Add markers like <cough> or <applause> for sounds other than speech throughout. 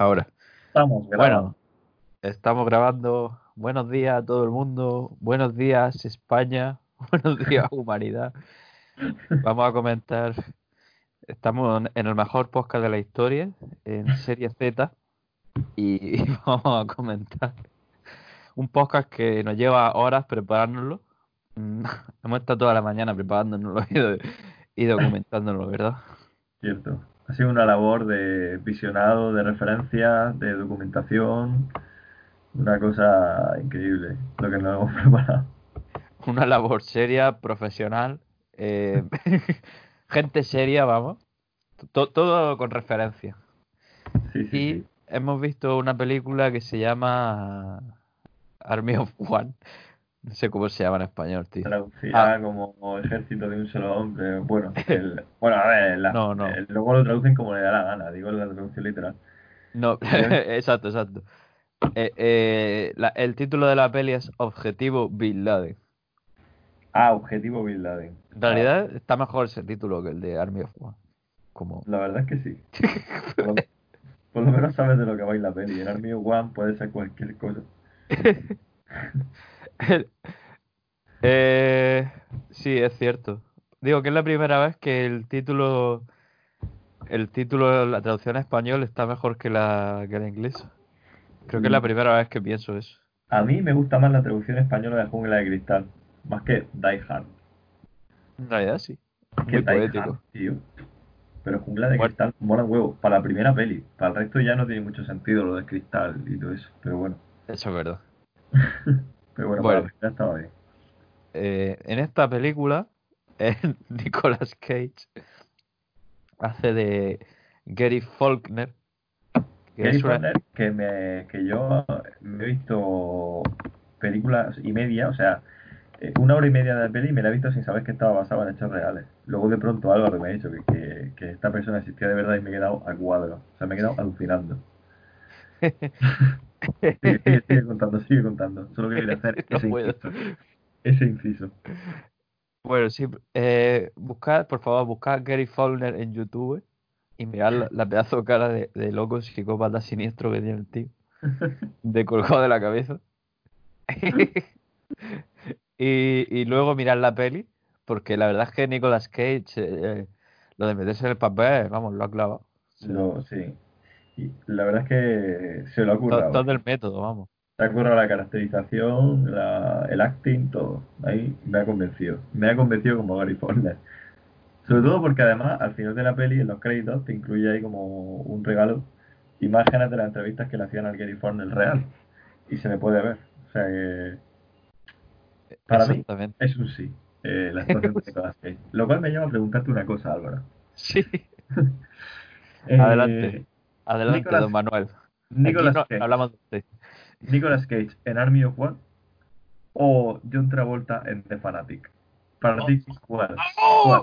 Ahora. Estamos grabando. Bueno, estamos grabando. Buenos días a todo el mundo. Buenos días, España. <laughs> Buenos días, <laughs> humanidad. Vamos a comentar. Estamos en el mejor podcast de la historia, en Serie Z. Y <laughs> vamos a comentar un podcast que nos lleva horas preparárnoslo. Mm, Hemos estado toda la mañana preparándonoslo y documentándolo, ¿verdad? Cierto. Ha sido una labor de visionado, de referencia, de documentación. Una cosa increíble lo que nos hemos <laughs> preparado. Una labor seria, profesional. eh, <laughs> gente seria, vamos. To- todo con referencia. Sí, sí, Y sí. hemos visto una película que se llama Army of One. No sé cómo se llama en español, tío. Traducida Ah. como ejército de un solo hombre. <laughs> Bueno, el- bueno a ver, la- No, no. el- luego lo traducen como le da la gana, digo la traducción literal. No, <laughs> exacto, exacto. Eh, eh, la- el título de la peli es Objetivo Bin Laden. Ah, Objetivo Bin Laden. En realidad está mejor ese título que el de Army of One. Como... La verdad es que sí. <laughs> Por lo, por lo menos sabes de lo que va a ir la peli. En Army of One puede ser cualquier cosa. <laughs> Eh, sí, es cierto. Digo que es la primera vez que el título, el título, la traducción a español está mejor que la, que la inglesa. Creo que es la Mm. primera vez que pienso eso. A mí me gusta más la traducción española de Jungla de Cristal, más que Die Hard. En realidad sí. Que Muy Die poético. Hard, tío. Pero Jungla de Bueno. Cristal mola huevo. Para la primera peli. Para el resto ya no tiene mucho sentido lo de cristal y todo eso. Pero bueno. Eso es verdad. <laughs> Pero bueno, Bueno. para la estaba bien. Eh, en esta película, <laughs> eh, Nicolas Cage hace de Gary Faulkner. Que Gary es una- Faulkner, que, me, que yo me he visto películas y media, o sea, eh, una hora y media de peli y me la he visto sin saber que estaba basada en hechos reales. Luego de pronto Álvaro me ha dicho que, que, que esta persona existía de verdad y me he quedado a cuadro. O sea, me he quedado alucinando. <laughs> Sigue, sigue, <laughs> sigue contando, sigue contando. Solo quería hacer <laughs> No ese inciso. Ese inciso. Bueno, sí, eh, buscad, por favor, buscad Gary Faulkner en YouTube y mirad la, la pedazo de cara de, de loco psicópata siniestro que tiene el tío, <laughs> de colgado de la cabeza. y, y luego mirad la peli, porque la verdad es que Nicolas Cage, eh, lo de meterse en el papel, vamos, lo ha clavado. O sea, Lo, sí. Y la verdad es que se lo ha currado. todo el método, vamos. Se ha currado la caracterización, la, el acting, todo. Ahí me ha convencido. Me ha convencido como Gary Faulkner. Sobre todo porque además al final de la peli, en los créditos, te incluye ahí como un regalo imágenes de las entrevistas que le hacían al Gary Faulkner real. Y se le puede ver. O sea que Para mí- es un sí. eh, la actuación de Nicolas Cage. Lo cual me lleva a preguntarte una cosa, Álvaro. Sí, <laughs> Eh, Adelante. Adelante, Nicolas- don Manuel. Nicolas no- Cage. hablamos de usted. Nicolas Cage en Army of One o John Travolta en The Fanatic. Para ti, ¿cuál? ¿Cuál?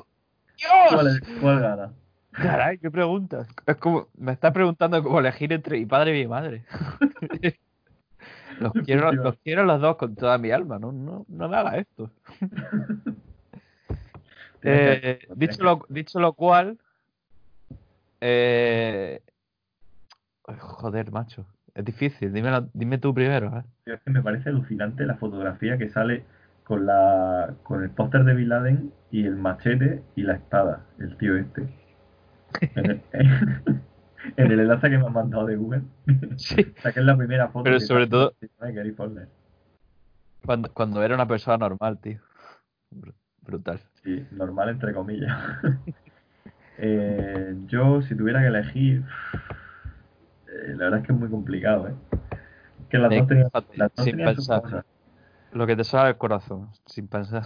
¿Cuál, es- cuál gana? Caray, qué preguntas. Es como, me estás preguntando cómo elegir entre mi padre y mi madre. <laughs> los quiero, los quiero los dos con toda mi alma, no, no, no me hagas esto. <laughs> Eh, dicho, lo, dicho lo cual, eh, joder, macho, es difícil. Dime, la- dime tú primero. ¿eh? Es que me parece alucinante la fotografía que sale con la con el póster de Bin Laden y el machete y la espada, el tío este. En el, <laughs> en el enlace que me han mandado de Google. <laughs> Sí. O sea, que es la primera foto Pero que sobre todo- Gary. Cuando, cuando era una persona normal, tío. Br- Brutal. Sí, normal entre comillas. <laughs> Eh, yo, si tuviera que elegir, la verdad es que es muy complicado, ¿eh? Que las Eh, dos tenían, las dos sin pensar. cosas. Lo que te sale del corazón, sin pensar.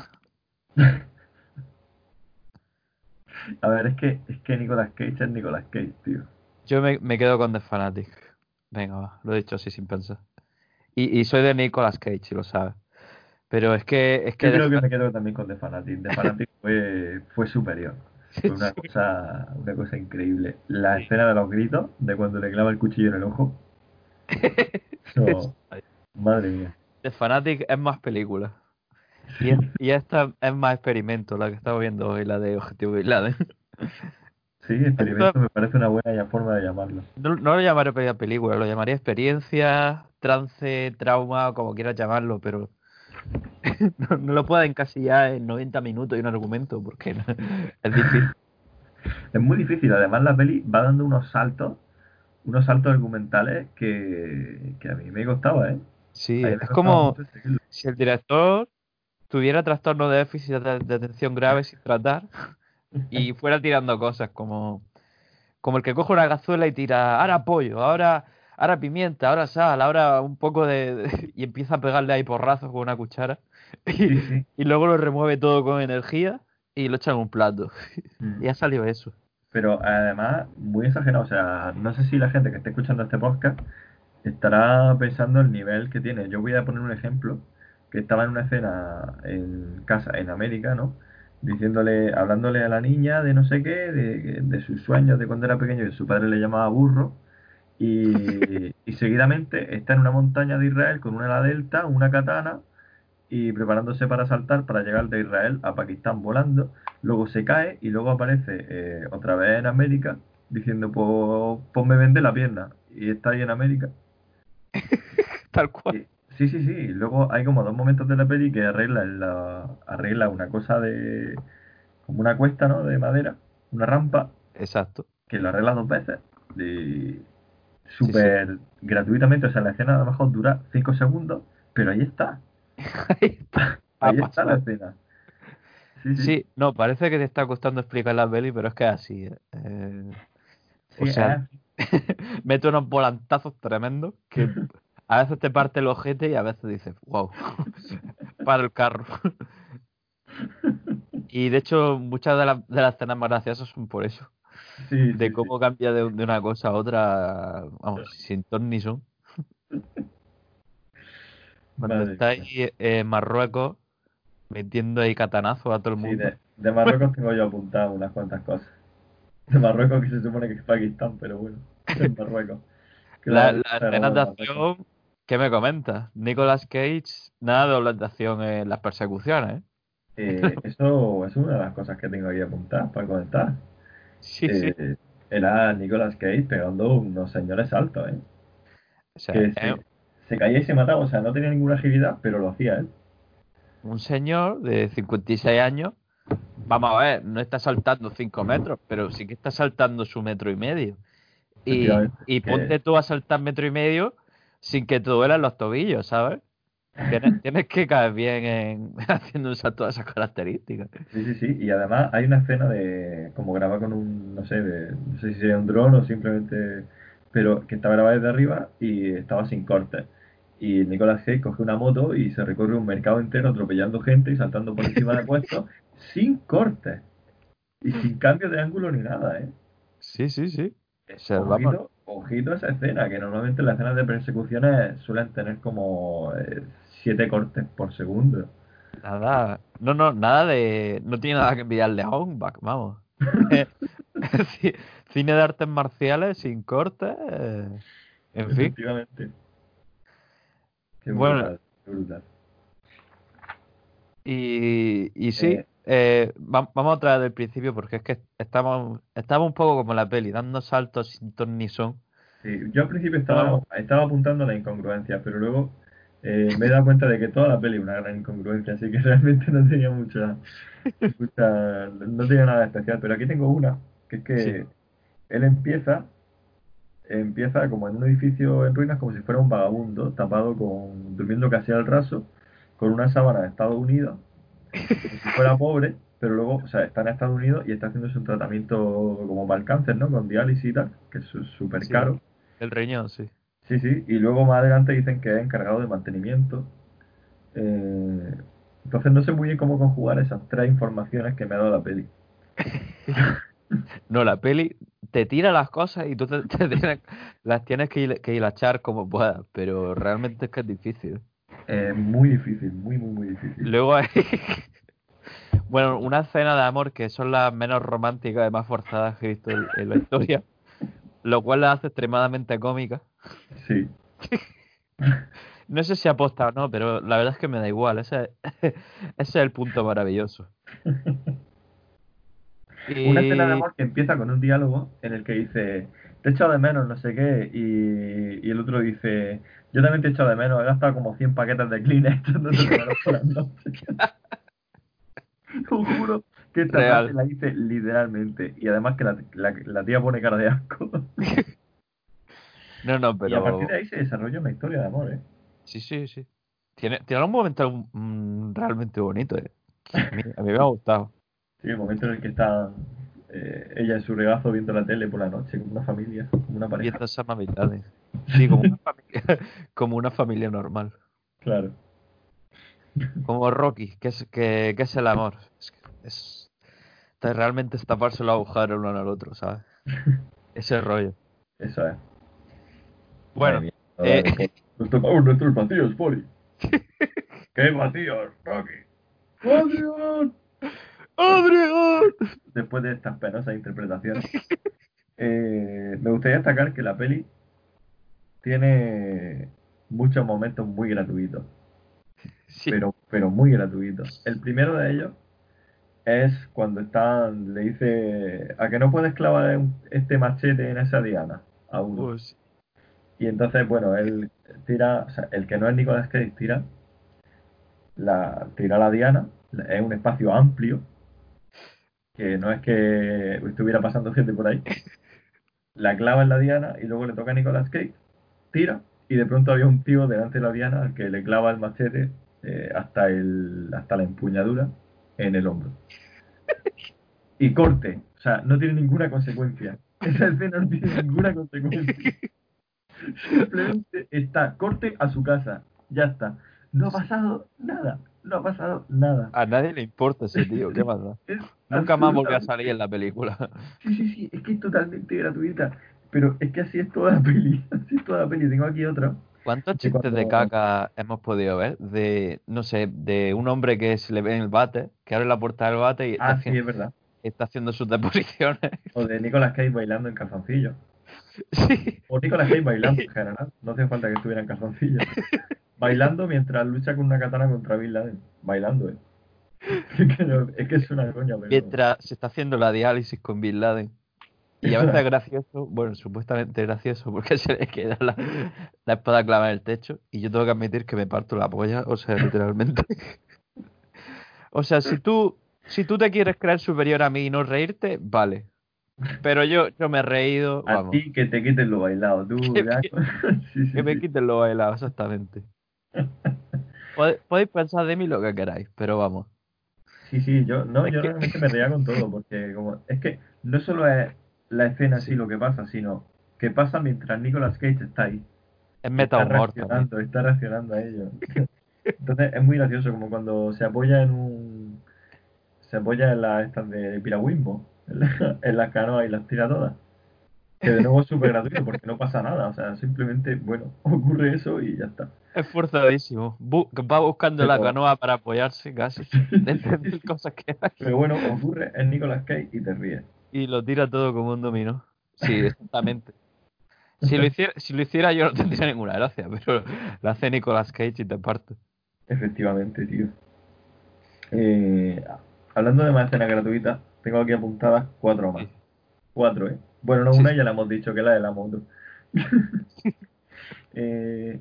<laughs> A ver, es que, es que Nicolas Cage es Nicolas Cage, tío. Yo me, me quedo con The Fanatic. Venga, va, lo he dicho así sin pensar. Y, y soy de Nicolas Cage, si lo sabes. Pero es que es que Yo creo que me quedo también con The Fanatic. The Fanatic <laughs> fue, fue superior. <laughs> Una cosa, una cosa increíble. La escena de los gritos, de cuando le clava el cuchillo en el ojo. <laughs> Madre mía. The Fanatic es más película. Y, es- <laughs> y esta es más experimento, la que estamos viendo hoy, la de Objetivo Laden. Sí, experimento me parece una buena forma de llamarlo. No, no lo llamaré película, lo llamaría experiencia, trance, trauma, como quieras llamarlo, pero <laughs> no, no, lo puedo encasillar en 90 minutos y un argumento, porque no, <laughs> es difícil. Es muy difícil, además la peli va dando unos saltos, unos saltos argumentales que, que a mí me costaba, ¿eh? Sí, es como si el director tuviera trastorno de déficit de, de atención grave sin tratar y <laughs> fuera tirando cosas como, como el que coge una cazuela y tira ahora pollo, ahora, ahora pimienta, ahora sal, ahora un poco de, <laughs> y empieza a pegarle ahí porrazos con una cuchara <laughs> y, y, luego lo remueve todo con energía y lo echa en un plato <laughs> y ha salido eso. Pero además, muy exagerado, o sea, no sé si la gente que esté escuchando este podcast estará pensando el nivel que tiene. Yo voy a poner un ejemplo que estaba en una escena en casa en América, ¿no? Diciéndole, hablándole a la niña de no sé qué, de, de sus sueños de cuando era pequeño, que su padre le llamaba burro, y, y, seguidamente está en una montaña de Israel con una ala delta, una katana, y preparándose para saltar para llegar de Israel a Pakistán volando, luego se cae y luego aparece eh, otra vez en América diciendo, pues, pues me vende la pierna, y está ahí en América. <laughs> Tal cual. Sí, sí, sí. Luego hay como dos momentos de la peli que arregla, la, arregla una cosa de. como una cuesta, ¿no? De madera, una rampa. Exacto. Que lo arregla dos veces. Y. súper gratuitamente. O sea, la escena a lo mejor dura cinco segundos, pero ahí está. <laughs> ahí está. ahí está la escena. Sí, sí. sí, no, parece que te está costando explicar la peli, pero es que es así. Eh, o sea, <laughs> mete unos volantazos tremendos que <laughs> a veces te parte el ojete y a veces dices, wow, para el carro. y de hecho, muchas de, la, de las escenas más graciosas son por eso. Sí, de cómo cambia de, de, una cosa a otra, vamos, sin ton ni son. <laughs> Cuando Madre está ahí en Marruecos metiendo ahí catanazo a todo el mundo. de, de Marruecos tengo yo apuntado unas cuantas cosas. De Marruecos que se supone que es Pakistán, pero bueno, <laughs> es Marruecos. <laughs> La, Claro, la escena de acción, ¿qué me comentas? Nicolas Cage, nada de acción en las persecuciones, ¿eh? Eh, eso es una de las cosas que tengo aquí apuntadas para comentar. Sí, sí. Eh, era Nicolas Cage pegando unos señores saltos, ¿eh? O sea, Que es se, se caía y se mataba, o sea, no tenía ninguna agilidad, pero lo hacía él. un señor de 56 años, vamos a ver, no está saltando 5 metros, pero sí que está saltando su metro y medio. Y, y ponte tú a saltar metro y medio sin que te duelan los tobillos, ¿sabes? Tienes, tienes que caer bien en <laughs> haciendo un salto de esas características. Sí, sí, sí. Y además hay una escena de como graba con un, no sé, de, no sé si sería un dron o simplemente, pero que estaba grabada desde arriba y estaba sin cortes. Y Nicolas Cage coge una moto y se recorre un mercado entero atropellando gente y saltando por encima de puestos <laughs> sin cortes. Y sin cambio de ángulo ni nada, ¿eh? Sí, sí, sí. Vamos. Ojito, a esa escena, que normalmente las escenas de persecuciones suelen tener como eh, siete cortes por segundo. Nada, no, no, nada de. No tiene nada que envidiarle a Hongback, vamos. <laughs> <laughs> Sí, Cine de artes marciales sin corte. eh, En fin. Efectivamente. Qué Bueno. brutal, qué brutal. Y, y sí, Eh. eh, va- vamos otra vez del principio porque es que estamos, estamos un poco como la peli, dando saltos sin ton ni son. Sí, yo al principio estaba, estaba apuntando la incongruencia, pero luego eh, me he dado cuenta de que toda la peli es una gran incongruencia, así que <laughs> realmente no tenía mucha, mucha- no tenía nada especial. Pero aquí tengo una, que es que Sí. él empieza, empieza como en un edificio en ruinas, como si fuera un vagabundo, tapado con, durmiendo casi al raso, con una sábana de Estados Unidos, como si fuera pobre, pero luego, o sea, está en Estados Unidos y está haciéndose un tratamiento como para el cáncer, ¿no? Con diálisis y tal, que es súper Sí. El riñón, sí. Sí, sí, y luego más adelante dicen que es encargado de mantenimiento. Eh, entonces no sé muy bien cómo conjugar esas tres informaciones que me ha dado la peli. <laughs> No, la peli te tira las cosas y tú te, te tienes- las tienes que, que hilachar como puedas, pero realmente es que es difícil. Es muy difícil, muy, muy, muy difícil. Luego hay, <laughs> bueno, una escena de amor que son las menos románticas y más forzadas que he visto en la historia, lo cual la hace extremadamente cómica. Sí, <laughs> No sé si aposta o no, pero la verdad es que me da igual, ese, <laughs> ese es el punto maravilloso. <laughs> Una escena de amor que empieza con un diálogo en el que dice, te he echado de menos, no sé qué, y, y el otro dice, yo también te he echado de menos, he gastado como 100 paquetes de Kleenex echándote de menos por las noches. Te juro que esta Real. frase la dice literalmente, y además que la, la, la tía pone cara de asco. <laughs> No, no, Y a pero. partir de ahí se desarrolla una historia de amor, ¿eh? Sí, sí, sí. Tiene, tiene un momento mm, realmente bonito, ¿eh? A mí, a mí me ha gustado. Sí, el momento en el que está eh, ella en su regazo viendo la tele por la noche, como una familia, como una pareja. son navidades. Sí, como una familia, <laughs> como una familia normal. Claro. Como Rocky, que es, que, que es el amor. Es, que es, realmente es taparse los agujeros el uno al otro, ¿sabes? <laughs> Ese rollo. Eso es. Bueno, mía, eh, Nos tocamos nuestros vacíos, Poli. ¿Qué vacíos, Rocky? ¡Adrián! ¡Adrián! Después de estas penosas interpretaciones, eh, me gustaría destacar que la peli tiene muchos momentos muy gratuitos, Sí, pero, pero muy gratuitos. El primero de ellos es cuando están, le dice, ¿a que no puedes clavar este machete en esa diana? A uno. pues, Y entonces, bueno, él tira, o sea, el que no es Nicolas Cage tira la, tira la diana, es un espacio amplio, que no es que estuviera pasando gente por ahí. La clava en la diana y luego le toca a Nicolas Cage, tira, y de pronto había un tío delante de la diana al que le clava el machete eh, hasta, el, hasta la empuñadura en el hombro. Y corte, o sea, no tiene ninguna consecuencia. <laughs> Esa escena no tiene ninguna consecuencia. Simplemente está, corte a su casa, ya está. No ha pasado nada, no ha pasado nada. a nadie le importa ese tío, ¿qué? <laughs> Es Nunca más volvió a salir en la película. Sí, sí, sí, es que es totalmente gratuita. Pero es que así es toda la peli, así es toda la peli. Tengo aquí otra. ¿Cuántos chistes de caca hemos podido ver? De, no sé, de un hombre que se le ve en el bate, que abre la puerta del bate y está, Ah, sí, haciendo, es verdad. está haciendo sus deposiciones. O de Nicolas Cage bailando en calzoncillos. <laughs> Sí, O Nicolas Cage bailando en <laughs> general. No hace falta que estuviera en calzoncillos. Bailando mientras lucha con una katana contra Bin Laden. Bailando, eh. <laughs> Es que, no- es que es una coña, pero. mientras se está haciendo la diálisis con Bin Laden. Y a veces es <laughs> gracioso, bueno, supuestamente gracioso, porque <laughs> se le queda la, la espada clavada en el techo y yo tengo que admitir que me parto la polla, o sea, literalmente. <laughs> O sea, si tú, si tú te quieres creer superior a mí y no reírte, vale. Pero yo, yo me he reído, A vamos, ti que te quiten lo bailado, tú. Que Sí, sí, que me quiten lo bailado, exactamente. Podéis pensar de mí lo que queráis, pero vamos. Sí, sí, yo, no, Es yo que- realmente me reía con todo, porque como, es que no solo es la escena así Sí. lo que pasa, sino que pasa mientras Nicolas Cage está ahí. Es meta está reaccionando, está reaccionando a ello. Entonces es muy gracioso, como cuando se apoya en un. Se apoya en las estas de piragüismo, en, la- en las canoas y las tira todas. Que de nuevo es súper gratuito porque no pasa nada, o sea, simplemente, bueno, <laughs> ocurre eso y ya está. Esforzadísimo. Bu- va buscando la canoa para apoyarse casi. <laughs> De cosas que hay. Pero bueno, ocurre en Nicolas Cage y te ríes. Y lo tira todo como un dominó. Sí, exactamente. <laughs> Si lo, hiciera, si lo hiciera yo no tendría ninguna gracia, pero lo hace Nicolas Cage y te parto. Efectivamente, tío. Eh, hablando de más escenas gratuitas, tengo aquí apuntadas cuatro más. Sí. Cuatro, ¿eh? Bueno, no Sí, una, ya la hemos dicho, que es la de la moto. <laughs> Eh,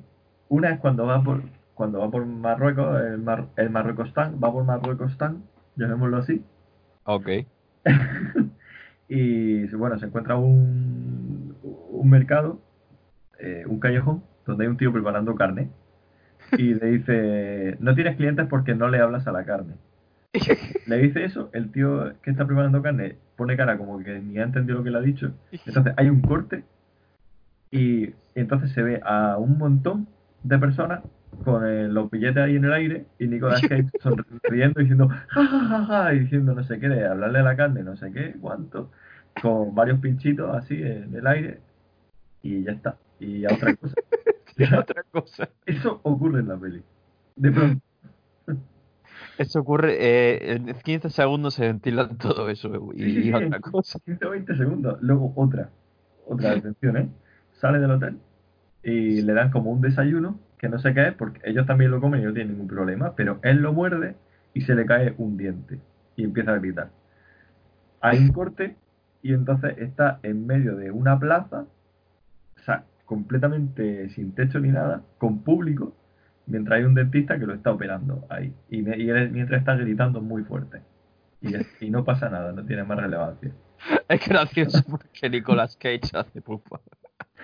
una es cuando va por cuando va por Marruecos, el, Mar, el Marruecostán, va por Marruecostán, llamémoslo así, Ok. <laughs> y bueno, se encuentra un, un mercado, eh, un callejón, donde hay un tío preparando carne, y le dice, no tienes clientes porque no le hablas a la carne. Le dice eso, el tío que está preparando carne pone cara como que ni ha entendido lo que le ha dicho. Entonces hay un corte y, y entonces se ve a un montón de personas con los billetes ahí en el aire y Nicolas <laughs> Cage sonriendo diciendo ja ja ja ja y diciendo no sé qué, de hablarle a la carne, no sé qué, cuánto, con varios pinchitos así en el aire y ya está. Y a otra <laughs> cosa. <laughs> Es otra cosa. Eso ocurre en la peli. De pronto. Eso ocurre, eh, en 15 segundos se ventilan todo eso y, Sí, y otra cosa. 15 o 20 segundos. Luego otra. Otra atención, ¿eh? Sale del hotel y le dan como un desayuno que no sé qué es porque ellos también lo comen y no tienen ningún problema, pero él lo muerde y se le cae un diente y empieza a gritar. hay un corte y entonces está en medio de una plaza, o sea, completamente sin techo ni nada, con público, mientras hay un dentista que lo está operando ahí. Y, me- y él mientras está gritando muy fuerte. Y, es- y no pasa nada, no tiene más relevancia. <laughs> Es gracioso porque Nicolas Cage hace pupa.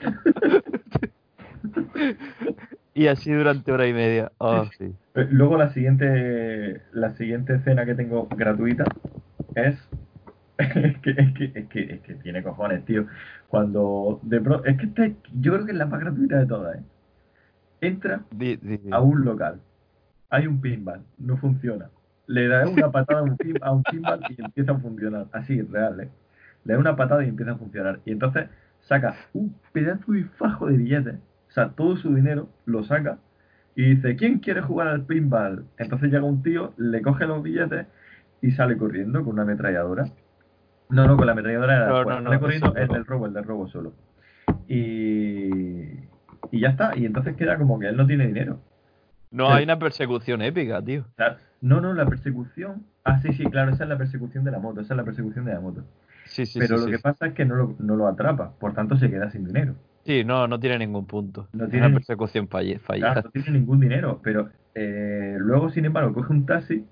<laughs> y así durante hora y media. Oh, sí. Eh, Luego la siguiente la siguiente escena que tengo gratuita es <laughs> es que, es que, es que, es que tiene cojones, tío. Cuando de pro- es que esta es- yo creo que es la más gratuita de todas, ¿eh? Entra Di- di- di. a un local, hay un pinball, no funciona. Le da una patada a un, pin- a un pinball y empieza a funcionar. Así, real, ¿eh? Le da una patada y empieza a funcionar. Y entonces saca un pedazo de fajo de billetes. Sea, todo su dinero lo saca y dice, ¿quién quiere jugar al pinball? Entonces llega un tío, le coge los billetes y sale corriendo con una ametralladora. No, no, con la ametralladora era No, no, no, sale corriendo eso el del robo, el del robo solo. Y, y ya está. Y entonces queda como que él no tiene dinero. No hay una persecución épica, tío. No, no, la persecución. Ah, sí, sí, claro, esa es la persecución de la moto, esa es la persecución de la moto. Sí, sí, Pero sí. lo sí. que pasa es que no lo, no lo atrapa, por tanto se queda sin dinero. Sí, no, no tiene ningún punto. No tiene una persecución falle- fallida. Claro, no tiene ningún dinero, pero eh, luego, sin embargo, <laughs> coge un taxi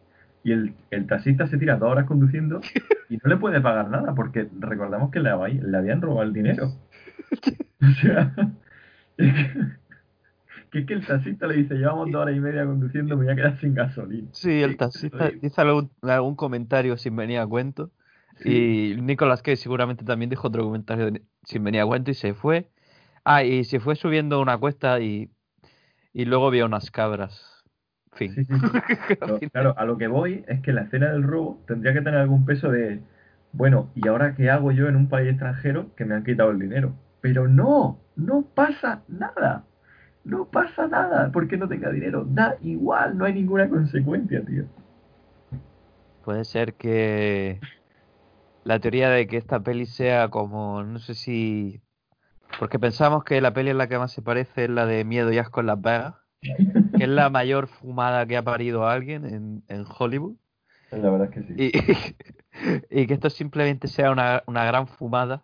y el, el taxista se tira dos horas conduciendo <laughs> y no le puede pagar nada, porque recordamos que le, habí- le habían robado el dinero. <laughs> O sea, es que, que es que el taxista le dice, llevamos dos horas y media conduciendo, me voy a quedar sin gasolina. Sí, el taxista dice algún, algún comentario sin venir a cuento. Y Nicolas Cage seguramente también dijo otro comentario sin venir a cuento y se fue. Ah, y se fue subiendo una cuesta y, y luego vio unas cabras. Fin. Sí, sí, sí. <laughs> Claro, a lo que voy es que la escena del robo tendría que tener algún peso de, bueno, ¿y ahora qué hago yo en un país extranjero que me han quitado el dinero? Pero no, no pasa nada. No pasa nada porque no tenga dinero. Da igual, no hay ninguna consecuencia, tío. Puede ser que la teoría de que esta peli sea como, no sé si... Porque pensamos que la peli en la que más se parece es la de Miedo y Asco en Las Vegas, que es la <laughs> mayor fumada que ha parido alguien en, en Hollywood. La verdad es que sí. Y, <laughs> y que esto simplemente sea una, una gran fumada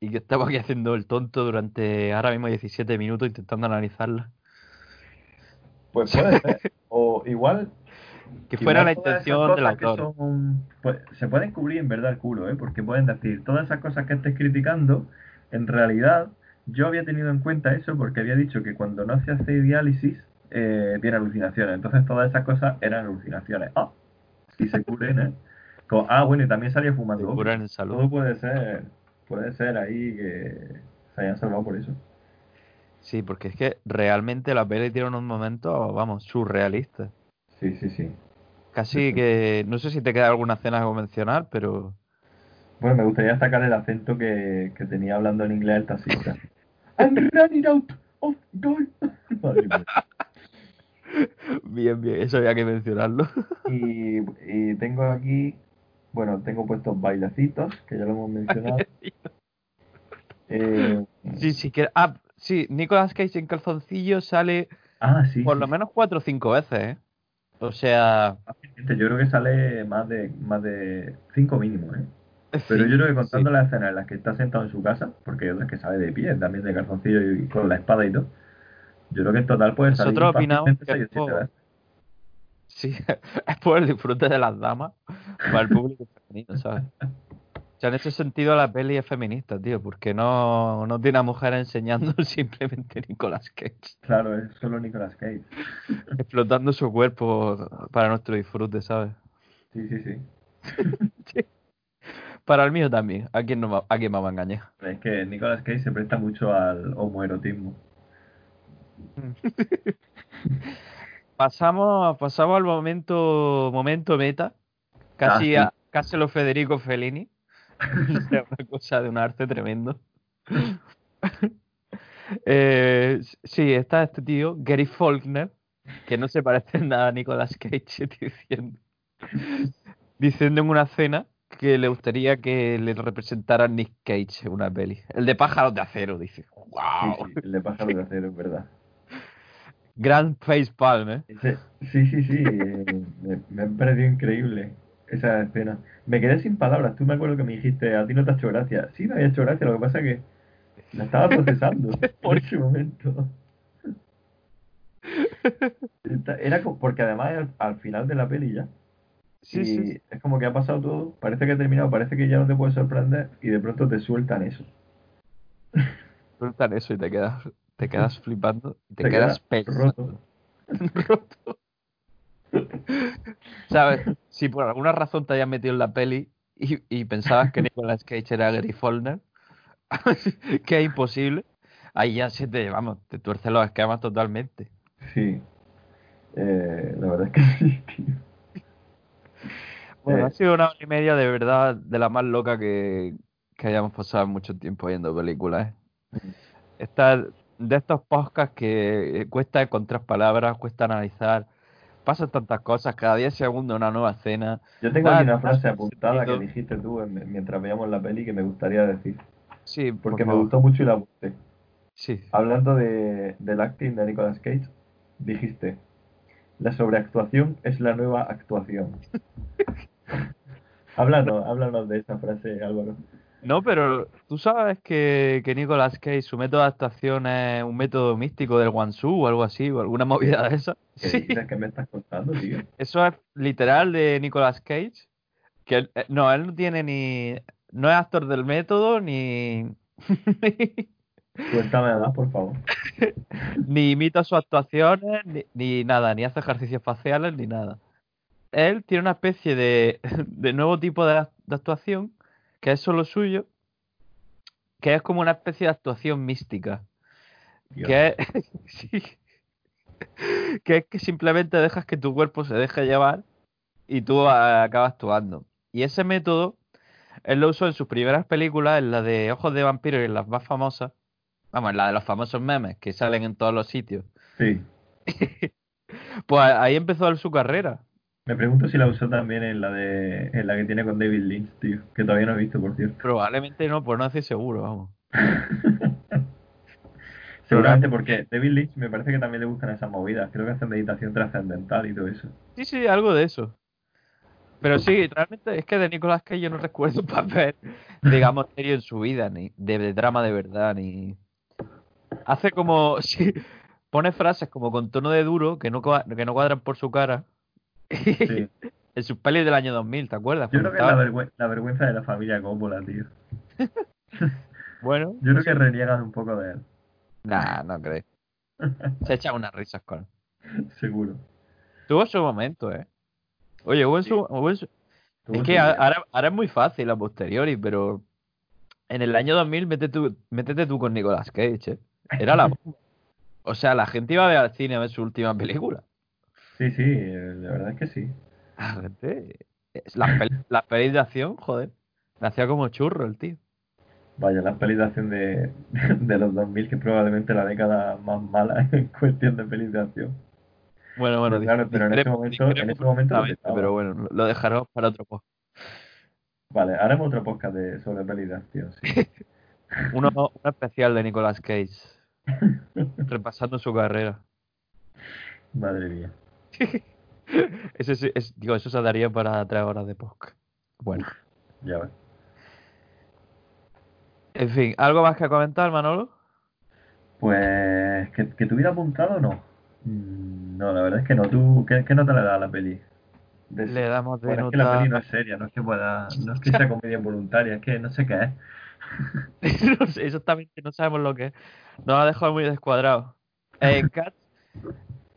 y que estamos aquí haciendo el tonto durante ahora mismo 17 minutos intentando analizarla. Pues puede ser. <laughs> O igual. Que fuera la igual intención del autor. son- pues, se pueden cubrir en verdad el culo, ¿eh? Porque pueden decir, todas esas cosas que estés criticando, en realidad, yo había tenido en cuenta eso porque había dicho que cuando no se hace diálisis, eh, tiene alucinaciones. Entonces todas esas cosas eran alucinaciones. Ah, si se cubren, ¿eh? Ah, bueno, y también salía Se fumando. curan en salud. Todo puede ser, puede ser ahí que se hayan salvado por eso. Sí, porque es que realmente la peli tiene unos momentos, vamos, surrealistas. Sí, sí, sí. Casi que, no sé si te queda alguna escena que mencionar, pero Bueno, me gustaría destacar el acento que, que tenía hablando en inglés el taxista. <laughs> I'm running out of gold. <laughs> Madre mía. bien, bien, eso había que mencionarlo. <laughs> y, y tengo aquí, bueno, tengo puestos bailecitos, que ya lo hemos mencionado. Eh, Sí, sí, que... Ah, sí, Nicolas Cage en calzoncillo sale ah, sí. por sí, lo menos cuatro o cinco veces, ¿eh? O sea... Yo creo que sale más de más de cinco mínimo, ¿eh? Pero sí, yo creo que contando sí. las escenas en las que está sentado en su casa, porque hay otras que sale de pie, también de calzoncillo y con la espada y todo. Yo creo que en total puede salir Nosotros opinamos que es por-. Sí, <laughs> es por el disfrute de las damas para el público <laughs> femenino, ¿sabes? O sea, en ese sentido la peli es feminista, tío, porque no, no tiene a mujeres enseñando <laughs> simplemente Nicolas Cage, Claro, es solo Nicolas Cage. explotando su cuerpo para nuestro disfrute, ¿sabes? Sí, sí, sí. Para el mío también, ¿a quién, no, va- a quién me va a engañar? Es que Nicolas Cage se presta mucho al homoerotismo. <laughs> Pasamos, pasamos al momento, momento meta, casi, Ah, a, casi lo Federico Fellini. <laughs> Una cosa de un arte tremendo. <laughs> Eh, sí, está este tío, Gary Faulkner, que no se parece en nada a Nicolas Cage, diciendo, diciendo en una cena que le gustaría que le representara Nick Cage en una peli. El de pájaros de acero, dice. Sí, ¡Wow! sí, el de pájaro de acero, es verdad. Gran face palm, ¿eh? Sí, sí, sí. me, me ha parecido increíble. esa escena. Me quedé sin palabras. Tú me acuerdo que me dijiste, a ti no te ha hecho gracia. Sí, me había hecho gracia, lo que pasa es que la estaba procesando <laughs> por ese momento. <laughs> Era como, porque además al, al final de la peli ya. Sí, y sí. es como que ha pasado todo, parece que ha terminado, parece que ya no te puede sorprender y de pronto te sueltan eso. <laughs> Sueltan eso y te quedas, te quedas flipando y te, Te quedas quedas. Roto. <laughs> ¿Sabes? Si por alguna razón te hayas metido en la peli y, y pensabas que Nicolas Cage era Gary Follner, <laughs> que es imposible, ahí ya se te, vamos, te tuerce los esquemas totalmente. Sí. Eh, la verdad es que sí, tío. Bueno, Eh, ha sido una hora y media de verdad de la más loca que, que hayamos pasado mucho tiempo viendo películas. ¿eh? Esta- de estos podcasts que eh, cuesta encontrar palabras, cuesta analizar, pasan tantas cosas, cada 10 segundos una nueva escena. Yo tengo aquí una frase apuntada que dijiste tú en- mientras veíamos la peli que me gustaría decir, Sí, por porque me gustó mucho y la apunté. Sí. Hablando de, del acting de Nicolas Cage, dijiste, la sobreactuación es la nueva actuación. <laughs> háblanos, háblanos de esa frase, Álvaro. No, pero tú sabes que, que Nicolas Cage, su método de actuación es un método místico del Wansu o algo así, o alguna movida de esa. <laughs> ¿Qué Sí, que me estás contando, tío? eso es literal de Nicolas Cage. Que él- eh, no, él no tiene ni. No es actor del método, ni. <laughs> Cuéntame más, por favor. <laughs> ni imita sus actuaciones, ni, ni nada, ni hace ejercicios faciales, ni nada. Él tiene una especie de, <laughs> de nuevo tipo de, de actuación, que es solo suyo, que es como una especie de actuación mística. Dios. Que es, <laughs> sí. que es que simplemente dejas que tu cuerpo se deje llevar y tú acabas actuando. Y ese método él lo usó en sus primeras películas, en la de Ojos de Vampiro y en las más famosas. Vamos, en la de los famosos memes que salen en todos los sitios. Sí. <laughs> Pues ahí empezó su carrera. Me pregunto si la usó también en la de en la que tiene con David Lynch, tío, que todavía no he visto, por cierto. Probablemente no, por no decir seguro, vamos. <laughs> Seguramente porque David Lynch me parece que también le gustan esas movidas. Creo que hacen meditación trascendental y todo eso. Sí, sí, algo de eso. Pero sí, realmente es que de Nicolas Cage yo no recuerdo un papel, digamos, serio en su vida, ni de, de drama de verdad, ni... Hace como... <laughs> Sí, pone frases como con tono de duro que no, que no cuadran por su cara. Sí. <laughs> en sus pelis del año 2000, ¿te acuerdas? Yo creo que es la, estaba- vergüe- la vergüenza de la familia Coppola, tío. <laughs> Bueno, Yo creo que reniegan un poco de él. nah, no creo. <laughs> Se echa unas risas con él. Seguro. Tuvo su momento, ¿eh? Oye, hubo en su... hubo su- Es que ahora, ahora es muy fácil a posteriori, pero en el año 2000 métete tú, métete tú con Nicolas Cage, ¿eh? Era la. O sea, la gente iba a ver al cine a ver su última película. Sí, sí, eh, la verdad es que sí. Las pel- las pelis de acción, joder. La hacía como churro el tío. Vaya, la pelis de acción de, <laughs> de los 2000, que es probablemente la década más mala <laughs> en cuestión de pelis de acción. Bueno, bueno, Pero claro, pero en ese discrepemos- momento- en ese momento. Pero bueno, lo- dejaremos para otro post. Vale, haremos otro podcast de, sobre pelis de acción, sí. <laughs> Uno, uno especial de Nicolas Cage, repasando su carrera. Madre mía. <laughs> Sí- es- digo, eso se daría para tres horas de podcast. Bueno. Ya ves. En fin, ¿algo más que comentar, Manolo? Pues, ¿que, que tuviera apuntado no? Mm, No, la verdad es que no. ¿Tú qué, qué nota le das a la peli? De- Le damos de Bueno, es que la nota. peli no es seria, no es que pueda, no es que sea <laughs> comedia involuntaria, es que no sé qué es. <laughs> no sé, exactamente, no sabemos lo que es. Nos ha dejado muy descuadrados. En Cats,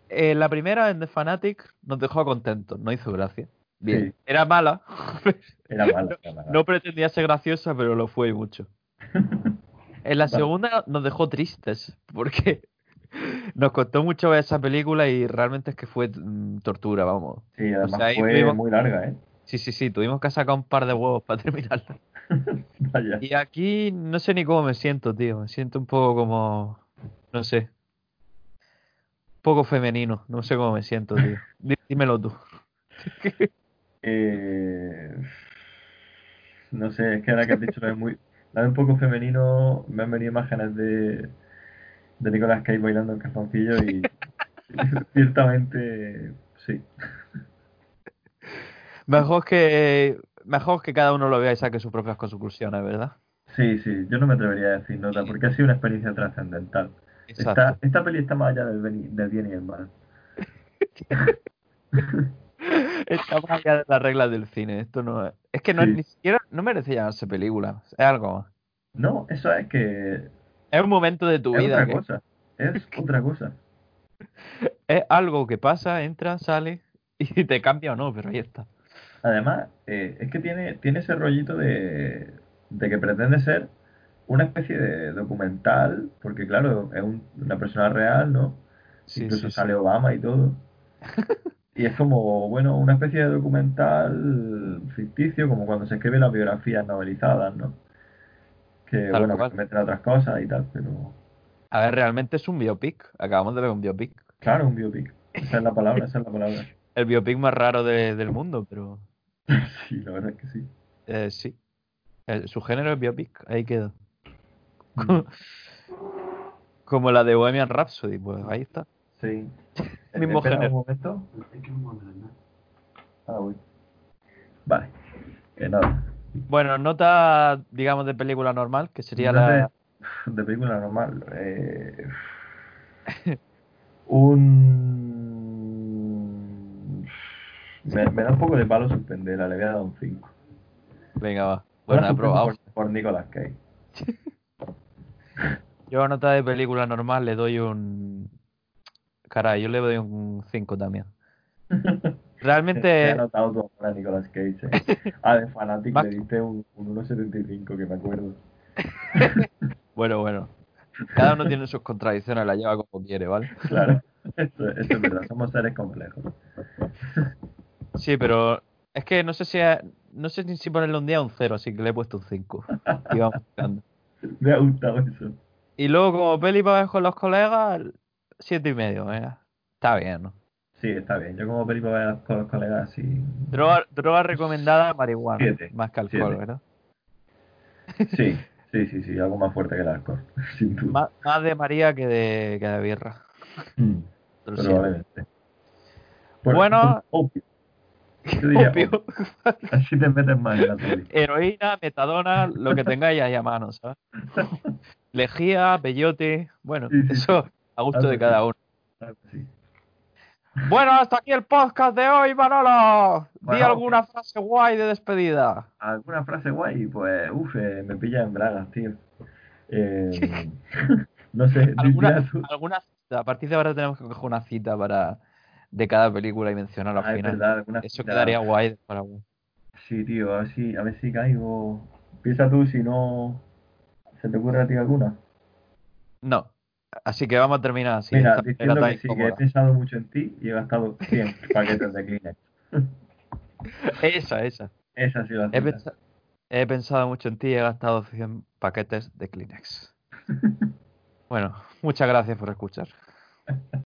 eh, la primera, en The Fanatic, nos dejó contentos, no hizo gracia. Bien, Sí. era mala. <laughs> Era mala, <laughs> era mala. no pretendía ser graciosa, pero lo fue mucho. <laughs> En la segunda nos dejó tristes, porque nos costó mucho ver esa película y realmente es que fue mm, tortura, vamos. Sí, además sea, fue tuvimos- muy larga, ¿eh? Sí, sí, sí, tuvimos que sacar un par de huevos para terminarla. Vaya. Y aquí no sé ni cómo me siento, tío. Me siento un poco como. No sé. Poco femenino. No sé cómo me siento, tío. Dí- Dímelo tú. <laughs> Eh, no sé, es que ahora que has dicho muy, lo de un poco femenino, me han venido imágenes de, de Nicolas Cage bailando en calzoncillo y <laughs> ciertamente sí. Mejor que mejor que cada uno lo vea y saque sus propias conclusiones, ¿verdad? Sí, sí, yo no me atrevería a decir nota porque ha sido una experiencia trascendental. Esta, Exacto. esta peli está más allá del, bien y el mal. <laughs> Está más allá de las reglas del cine. Esto no es, es que no es ni siquiera no merece llamarse película. Es algo más. No, eso es que Es un momento de tu es vida. otra que- cosa. Es <laughs> otra cosa. es algo que pasa, entra, sale <laughs> y te cambia o no, pero ahí está. Además, eh, es que tiene, tiene ese rollito de, de que pretende ser una especie de documental, porque claro, es un- una persona real, ¿no? Sí, Incluso sí, sí. sale Obama y todo. <laughs> Y es como, bueno, una especie de documental ficticio, como cuando se escriben las biografías novelizadas, ¿no? Que, Tal bueno, que meten otras cosas y tal, pero A ver, realmente es un biopic. Acabamos de ver un biopic. claro, un biopic. Esa es la palabra, esa es la palabra. <laughs> El biopic más raro de- del mundo, pero <laughs> Sí, la verdad es que sí. eh, sí. El- su género es biopic, ahí queda. Como la de Bohemian Rhapsody, pues ahí está. Sí. Mismo Espera género. un momento. Ah. Vale. Que nada. Bueno, nota, digamos, de película normal, que sería No la... de película normal. Eh, un. Me, me da un poco de palo suspenderla, le voy a dar un 5. Venga, va. Bueno, aprobado. por, por Nicolas Cage. Yo a nota de película normal le doy un... Caray, yo le doy un 5 también. Te <laughs> Realmente, he notado tu a Nicolas Cage. eh. Ah, de Fanatic le diste un, un 1.75, que me acuerdo. <laughs> bueno, bueno. Cada uno tiene sus contradicciones, la lleva como quiere, ¿vale? Claro, eso, eso es verdad, somos seres complejos. Sí, pero es que no sé si no sé si ponerle un día o un 0, así que le he puesto un 5. Y vamos <laughs> buscando. <laughs> Me ha gustado eso. Y luego como peli para ver con los colegas, siete y medio, ¿eh? Está bien, ¿no? Sí, está bien. Yo como película voy a con los colegas sí. Droga, droga recomendada, marihuana, Siete, más que alcohol, siete. ¿verdad? Sí, <laughs> sí, sí, sí, algo más fuerte que el alcohol, <laughs> sin duda. Más, más de María que de, que de birra. Mm, probablemente. Bueno. <laughs> Diría opio. Así te metes más en la peli. heroína, metadona, lo que tengáis ahí a mano, ¿sabes? <laughs> Lejía, peyote, bueno, Sí, sí, eso a gusto de cada uno. Bueno, hasta aquí el podcast de hoy, Manolo. Di Bueno, alguna frase guay de despedida. ¿Alguna frase guay? Pues, uff, eh, me pilla en bragas, tío. <laughs> Eh, no sé, ¿Alguna, alguna cita? A partir de ahora tenemos que coger una cita para de cada película y mencionarla Ah, al es final. verdad, Eso cita. quedaría guay para guay. Sí, tío, a ver si, a ver si caigo. Piensa tú si no. ¿Se te ocurre a ti alguna? No. Así que vamos a terminar así. Mira, diciendo que sí, que he pensado mucho en ti y he gastado 100 paquetes de Kleenex. Esa, esa. Esa ha sido la He, he pensado mucho en ti y he gastado 100 paquetes de Kleenex. Bueno, muchas gracias por escuchar. <laughs>